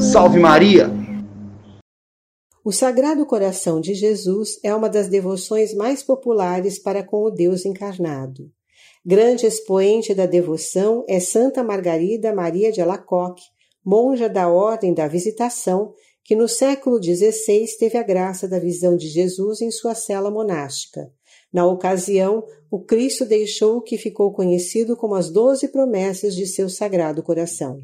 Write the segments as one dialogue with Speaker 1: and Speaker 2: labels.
Speaker 1: Salve Maria!
Speaker 2: O Sagrado Coração de Jesus é uma das devoções mais populares para com o Deus encarnado. Grande expoente da devoção é Santa Margarida Maria de Alacoque, monja da Ordem da Visitação, que no século XVI teve a graça da visão de Jesus em sua cela monástica. Na ocasião, o Cristo deixou o que ficou conhecido como as doze promessas de seu Sagrado Coração.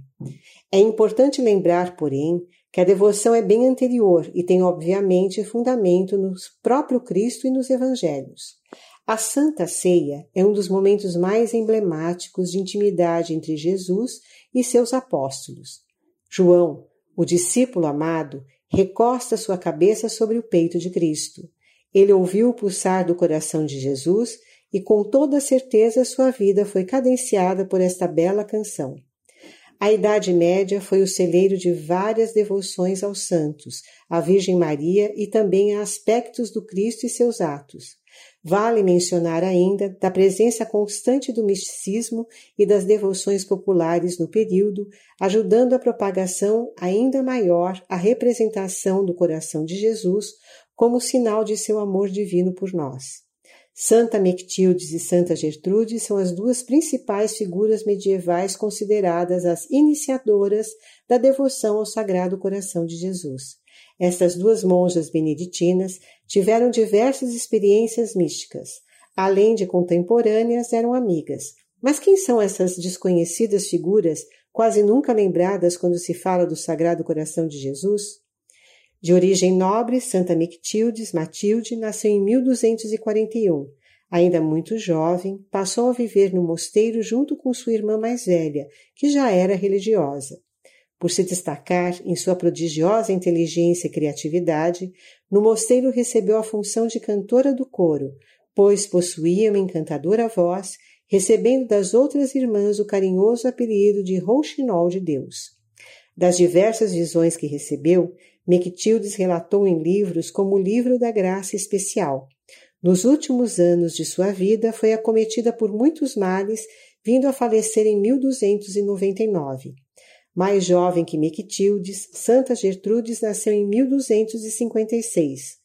Speaker 2: É importante lembrar, porém, que a devoção é bem anterior e tem, obviamente, fundamento no próprio Cristo e nos Evangelhos. A Santa Ceia é um dos momentos mais emblemáticos de intimidade entre Jesus e seus apóstolos. João, o discípulo amado, recosta sua cabeça sobre o peito de Cristo. Ele ouviu o pulsar do coração de Jesus e com toda certeza sua vida foi cadenciada por esta bela canção. A Idade Média foi o celeiro de várias devoções aos santos, à Virgem Maria e também a aspectos do Cristo e seus atos. Vale mencionar ainda da presença constante do misticismo e das devoções populares no período, ajudando a propagação ainda maior a representação do coração de Jesus como sinal de seu amor divino por nós. Santa Mectildes e Santa Gertrude são as duas principais figuras medievais consideradas as iniciadoras da devoção ao Sagrado Coração de Jesus. Estas duas monjas beneditinas tiveram diversas experiências místicas. Além de contemporâneas, eram amigas. Mas quem são essas desconhecidas figuras, quase nunca lembradas quando se fala do Sagrado Coração de Jesus? De origem nobre, Santa Mictildes Matilde nasceu em 1241. Ainda muito jovem, passou a viver no mosteiro junto com sua irmã mais velha, que já era religiosa. Por se destacar em sua prodigiosa inteligência e criatividade, no mosteiro recebeu a função de cantora do coro, pois possuía uma encantadora voz, recebendo das outras irmãs o carinhoso apelido de Rouxinol de Deus. Das diversas visões que recebeu, Mectildes relatou em livros como o Livro da Graça Especial. Nos últimos anos de sua vida foi acometida por muitos males, vindo a falecer em 1299. Mais jovem que Mectildes, Santa Gertrudes nasceu em 1256.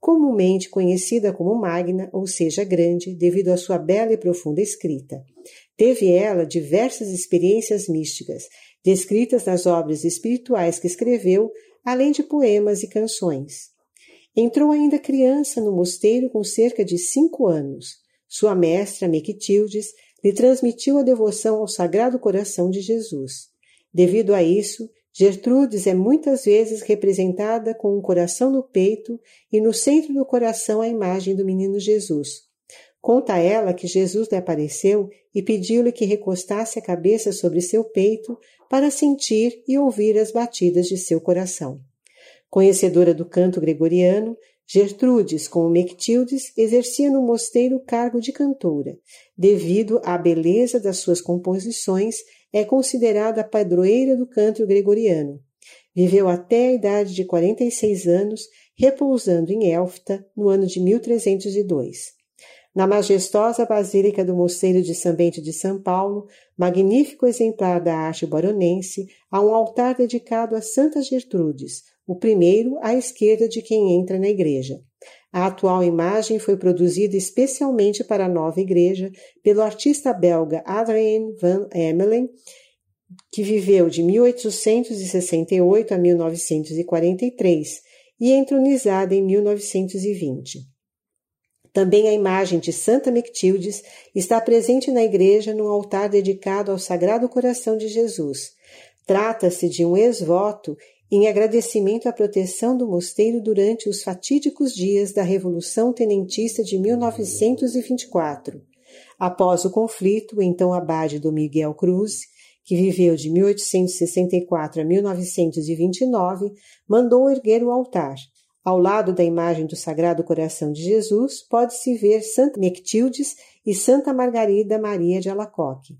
Speaker 2: Comumente conhecida como Magna, ou seja, grande, devido à sua bela e profunda escrita. Teve ela diversas experiências místicas, descritas nas obras espirituais que escreveu, além de poemas e canções. Entrou ainda criança no mosteiro com cerca de cinco anos. Sua mestra, Mectildes, lhe transmitiu a devoção ao Sagrado Coração de Jesus. Devido a isso, Gertrudes é muitas vezes representada com um coração no peito e no centro do coração a imagem do menino Jesus. Conta ela que Jesus lhe apareceu e pediu-lhe que recostasse a cabeça sobre seu peito para sentir e ouvir as batidas de seu coração. Conhecedora do canto gregoriano, Gertrudes, como Mectildes, exercia no mosteiro o cargo de cantora. Devido à beleza das suas composições, é considerada a padroeira do canto gregoriano. Viveu até a idade de 46 anos, repousando em Elfta no ano de 1302. Na majestosa Basílica do Mosteiro de São Bento de São Paulo, magnífico exemplar da arte baronense, há um altar dedicado a Santa Gertrudes, o primeiro à esquerda de quem entra na igreja. A atual imagem foi produzida especialmente para a nova igreja pelo artista belga Adrien van Emelen, que viveu de 1868 a 1943 e entronizada em 1920. Também a imagem de Santa Mectildes está presente na igreja no altar dedicado ao Sagrado Coração de Jesus. Trata-se de um ex-voto em agradecimento à proteção do mosteiro durante os fatídicos dias da Revolução Tenentista de 1924. Após o conflito, então abade do Miguel Cruz, que viveu de 1864 a 1929, mandou erguer o altar. Ao lado da imagem do Sagrado Coração de Jesus, pode-se ver Santa Mectildes e Santa Margarida Maria de Alacoque.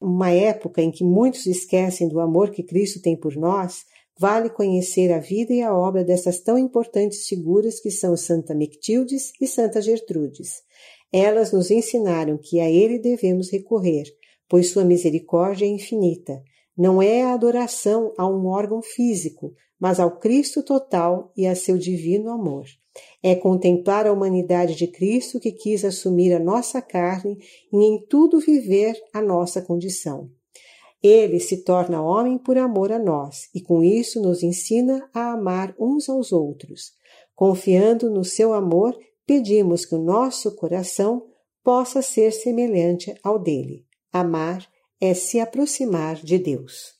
Speaker 2: Uma época em que muitos esquecem do amor que Cristo tem por nós, Vale conhecer a vida e a obra dessas tão importantes figuras que são Santa Mectildes e Santa Gertrudes. Elas nos ensinaram que a Ele devemos recorrer, pois Sua misericórdia é infinita. Não é a adoração a um órgão físico, mas ao Cristo total e a seu divino amor. É contemplar a humanidade de Cristo que quis assumir a nossa carne e em tudo viver a nossa condição. Ele se torna homem por amor a nós e com isso nos ensina a amar uns aos outros. Confiando no seu amor, pedimos que o nosso coração possa ser semelhante ao dele. Amar é se aproximar de Deus.